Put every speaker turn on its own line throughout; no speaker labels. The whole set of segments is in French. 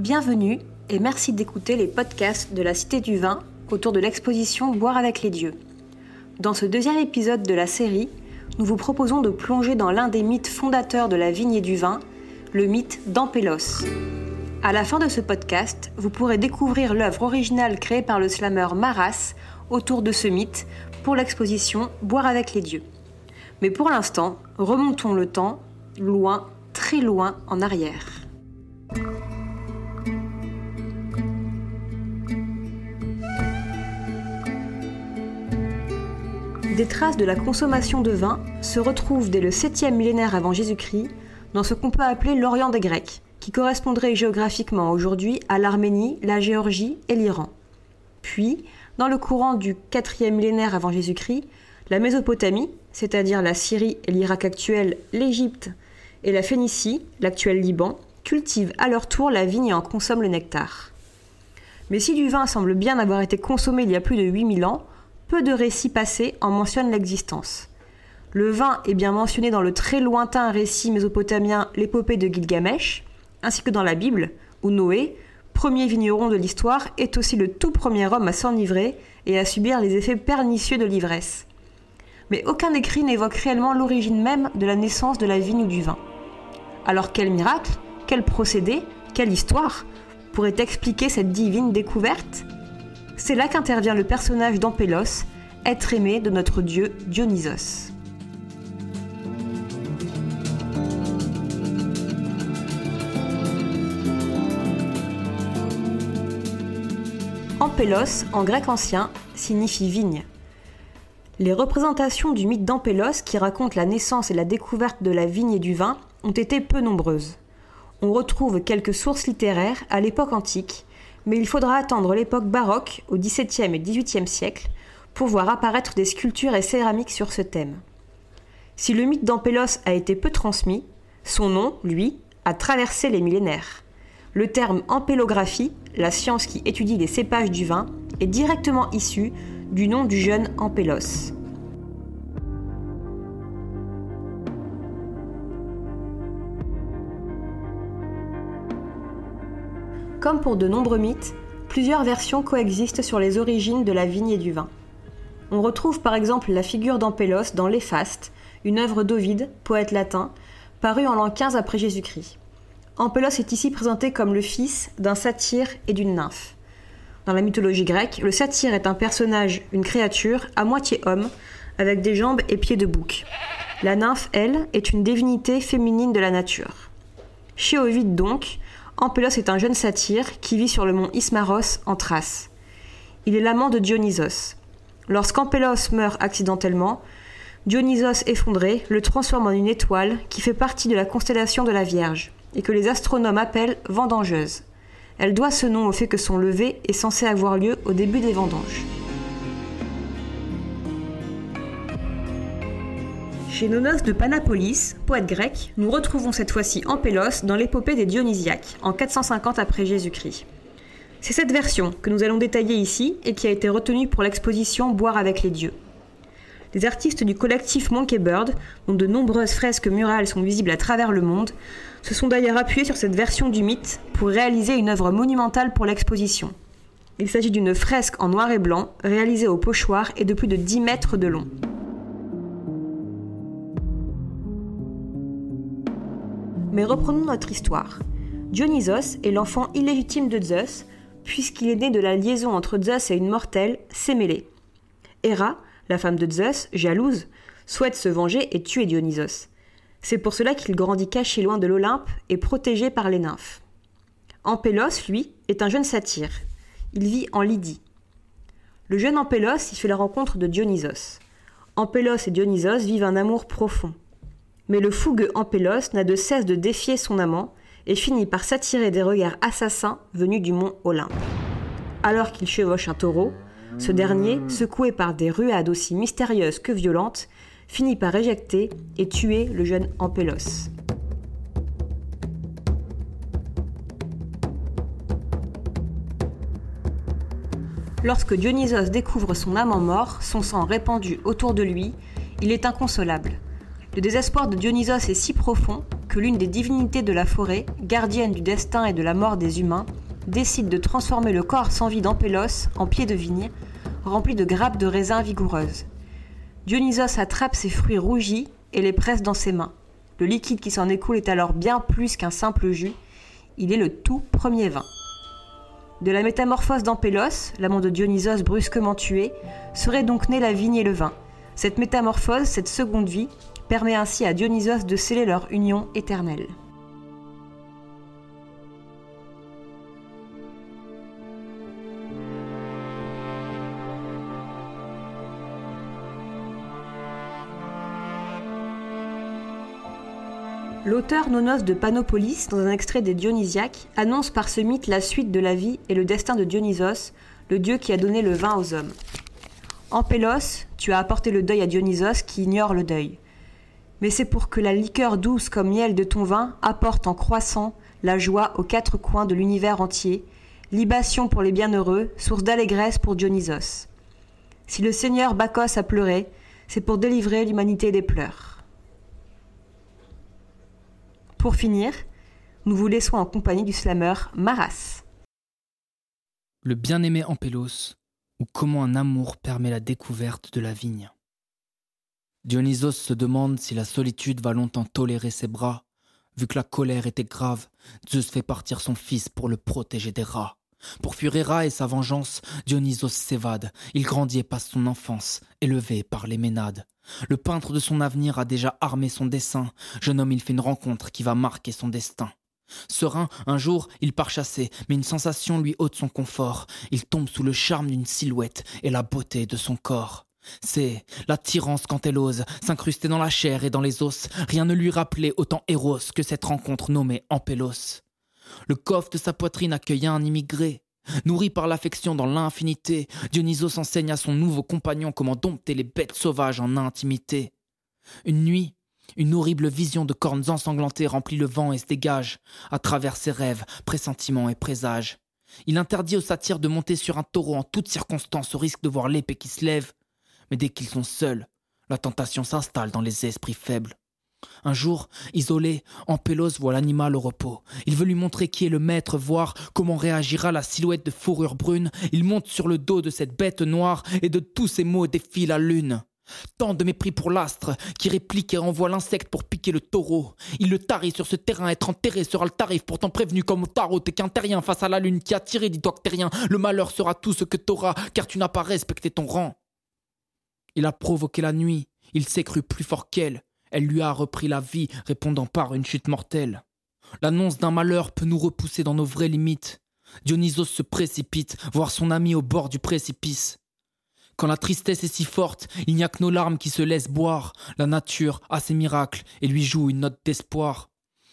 Bienvenue et merci d'écouter les podcasts de la Cité du Vin autour de l'exposition Boire avec les dieux. Dans ce deuxième épisode de la série, nous vous proposons de plonger dans l'un des mythes fondateurs de la vigne et du vin, le mythe d'Ampélos. À la fin de ce podcast, vous pourrez découvrir l'œuvre originale créée par le slammer Maras autour de ce mythe pour l'exposition Boire avec les dieux. Mais pour l'instant, remontons le temps, loin, très loin en arrière. Des traces de la consommation de vin se retrouvent dès le 7e millénaire avant Jésus-Christ dans ce qu'on peut appeler l'Orient des Grecs, qui correspondrait géographiquement aujourd'hui à l'Arménie, la Géorgie et l'Iran. Puis, dans le courant du 4e millénaire avant Jésus-Christ, la Mésopotamie, c'est-à-dire la Syrie et l'Irak actuel, l'Égypte et la Phénicie, l'actuel Liban, cultivent à leur tour la vigne et en consomment le nectar. Mais si du vin semble bien avoir été consommé il y a plus de 8000 ans, peu de récits passés en mentionnent l'existence. Le vin est bien mentionné dans le très lointain récit mésopotamien L'épopée de Gilgamesh, ainsi que dans la Bible, où Noé, premier vigneron de l'histoire, est aussi le tout premier homme à s'enivrer et à subir les effets pernicieux de l'ivresse. Mais aucun écrit n'évoque réellement l'origine même de la naissance de la vigne ou du vin. Alors quel miracle, quel procédé, quelle histoire pourrait expliquer cette divine découverte? C'est là qu'intervient le personnage d'Ampélos, être aimé de notre dieu Dionysos. Ampélos, en grec ancien, signifie vigne. Les représentations du mythe d'Ampélos, qui raconte la naissance et la découverte de la vigne et du vin, ont été peu nombreuses. On retrouve quelques sources littéraires à l'époque antique, mais il faudra attendre l'époque baroque, au XVIIe et XVIIIe siècle, pour voir apparaître des sculptures et céramiques sur ce thème. Si le mythe d'Ampélos a été peu transmis, son nom, lui, a traversé les millénaires. Le terme ampélographie, la science qui étudie les cépages du vin, est directement issu du nom du jeune Ampélos. Comme pour de nombreux mythes, plusieurs versions coexistent sur les origines de la vigne et du vin. On retrouve par exemple la figure d'Ampélos dans L'Éphaste, une œuvre d'Ovide, poète latin, parue en l'an 15 après Jésus-Christ. Ampélos est ici présenté comme le fils d'un satyre et d'une nymphe. Dans la mythologie grecque, le satyre est un personnage, une créature, à moitié homme, avec des jambes et pieds de bouc. La nymphe, elle, est une divinité féminine de la nature. Chez Ovide donc, Ampélos est un jeune satyre qui vit sur le mont Ismaros en Thrace. Il est l'amant de Dionysos. Lorsqu'Ampélos meurt accidentellement, Dionysos effondré le transforme en une étoile qui fait partie de la constellation de la Vierge et que les astronomes appellent vendangeuse. Elle doit ce nom au fait que son lever est censé avoir lieu au début des vendanges. Chez Nonos de Panapolis, poète grec, nous retrouvons cette fois-ci Ampélos dans l'épopée des Dionysiaques, en 450 après Jésus-Christ. C'est cette version que nous allons détailler ici et qui a été retenue pour l'exposition Boire avec les dieux. Les artistes du collectif Monkey Bird, dont de nombreuses fresques murales sont visibles à travers le monde, se sont d'ailleurs appuyés sur cette version du mythe pour réaliser une œuvre monumentale pour l'exposition. Il s'agit d'une fresque en noir et blanc, réalisée au pochoir et de plus de 10 mètres de long. Mais reprenons notre histoire. Dionysos est l'enfant illégitime de Zeus, puisqu'il est né de la liaison entre Zeus et une mortelle, Sémélé. Héra, la femme de Zeus, jalouse, souhaite se venger et tuer Dionysos. C'est pour cela qu'il grandit caché loin de l'Olympe et protégé par les nymphes. Ampélos, lui, est un jeune satyre. Il vit en Lydie. Le jeune Ampélos y fait la rencontre de Dionysos. Ampélos et Dionysos vivent un amour profond. Mais le fougueux Ampélos n'a de cesse de défier son amant et finit par s'attirer des regards assassins venus du mont Olympe. Alors qu'il chevauche un taureau, ce dernier, secoué par des ruades aussi mystérieuses que violentes, finit par éjecter et tuer le jeune Ampélos. Lorsque Dionysos découvre son amant mort, son sang répandu autour de lui, il est inconsolable. Le désespoir de Dionysos est si profond que l'une des divinités de la forêt, gardienne du destin et de la mort des humains, décide de transformer le corps sans vie d'Ampélos en pied de vigne, rempli de grappes de raisins vigoureuses. Dionysos attrape ces fruits rougis et les presse dans ses mains. Le liquide qui s'en écoule est alors bien plus qu'un simple jus, il est le tout premier vin. De la métamorphose d'Ampélos, l'amant de Dionysos brusquement tué, serait donc née la vigne et le vin. Cette métamorphose, cette seconde vie, permet ainsi à Dionysos de sceller leur union éternelle. L'auteur Nonos de Panopolis, dans un extrait des Dionysiaques, annonce par ce mythe la suite de la vie et le destin de Dionysos, le dieu qui a donné le vin aux hommes. En Pélos, tu as apporté le deuil à Dionysos qui ignore le deuil. Mais c'est pour que la liqueur douce comme miel de ton vin apporte en croissant la joie aux quatre coins de l'univers entier, libation pour les bienheureux, source d'allégresse pour Dionysos. Si le Seigneur Bacchus a pleuré, c'est pour délivrer l'humanité des pleurs. Pour finir, nous vous laissons en compagnie du slammer Maras.
Le bien-aimé Ampélos, ou comment un amour permet la découverte de la vigne? Dionysos se demande si la solitude va longtemps tolérer ses bras. Vu que la colère était grave, Zeus fait partir son fils pour le protéger des rats. Pour fuir Héra et sa vengeance, Dionysos s'évade. Il grandit et passe son enfance, élevé par les Ménades. Le peintre de son avenir a déjà armé son dessin. Jeune homme, il fait une rencontre qui va marquer son destin. Serein, un jour, il part chasser, mais une sensation lui ôte son confort. Il tombe sous le charme d'une silhouette et la beauté de son corps. C'est l'attirance quand elle ose s'incruster dans la chair et dans les os. Rien ne lui rappelait autant Héros que cette rencontre nommée Ampélos. Le coffre de sa poitrine accueilla un immigré. Nourri par l'affection dans l'infinité, Dionysos enseigne à son nouveau compagnon comment dompter les bêtes sauvages en intimité. Une nuit, une horrible vision de cornes ensanglantées remplit le vent et se dégage, à travers ses rêves, pressentiments et présages. Il interdit aux satyres de monter sur un taureau en toutes circonstances au risque de voir l'épée qui se lève. Mais dès qu'ils sont seuls, la tentation s'installe dans les esprits faibles. Un jour, isolé, Ampélos voit l'animal au repos. Il veut lui montrer qui est le maître, voir comment réagira la silhouette de fourrure brune. Il monte sur le dos de cette bête noire et de tous ses mots défie la lune. Tant de mépris pour l'astre, qui réplique et envoie l'insecte pour piquer le taureau. Il le tarit sur ce terrain, être enterré sera le tarif, pourtant prévenu comme au tarot, t'es qu'un terrien face à la lune qui a tiré, dis-toi que t'es rien. Le malheur sera tout ce que t'auras, car tu n'as pas respecté ton rang. Il a provoqué la nuit, il s'est cru plus fort qu'elle, elle lui a repris la vie, répondant par une chute mortelle. L'annonce d'un malheur peut nous repousser dans nos vraies limites. Dionysos se précipite, voir son ami au bord du précipice. Quand la tristesse est si forte, il n'y a que nos larmes qui se laissent boire. La nature a ses miracles et lui joue une note d'espoir.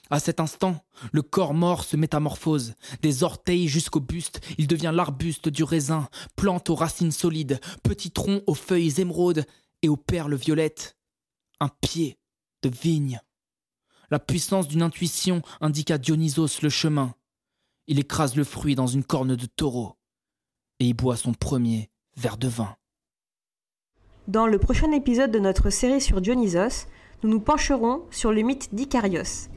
À cet instant, le corps mort se métamorphose. Des orteils jusqu'au buste, il devient l'arbuste du raisin, plante aux racines solides, petit tronc aux feuilles émeraudes et aux perles violettes. Un pied de vigne. La puissance d'une intuition indique à Dionysos le chemin. Il écrase le fruit dans une corne de taureau et y boit son premier verre de vin.
Dans le prochain épisode de notre série sur Dionysos, nous nous pencherons sur le mythe d'Icarios.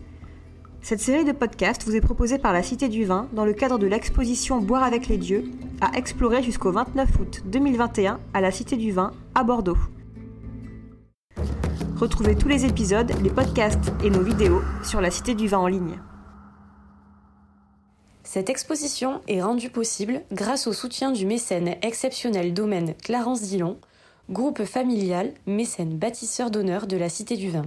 Cette série de podcasts vous est proposée par la Cité du Vin dans le cadre de l'exposition Boire avec les dieux, à explorer jusqu'au 29 août 2021 à la Cité du Vin à Bordeaux. Retrouvez tous les épisodes, les podcasts et nos vidéos sur la Cité du Vin en ligne.
Cette exposition est rendue possible grâce au soutien du mécène exceptionnel domaine Clarence Dillon, groupe familial mécène bâtisseur d'honneur de la Cité du Vin.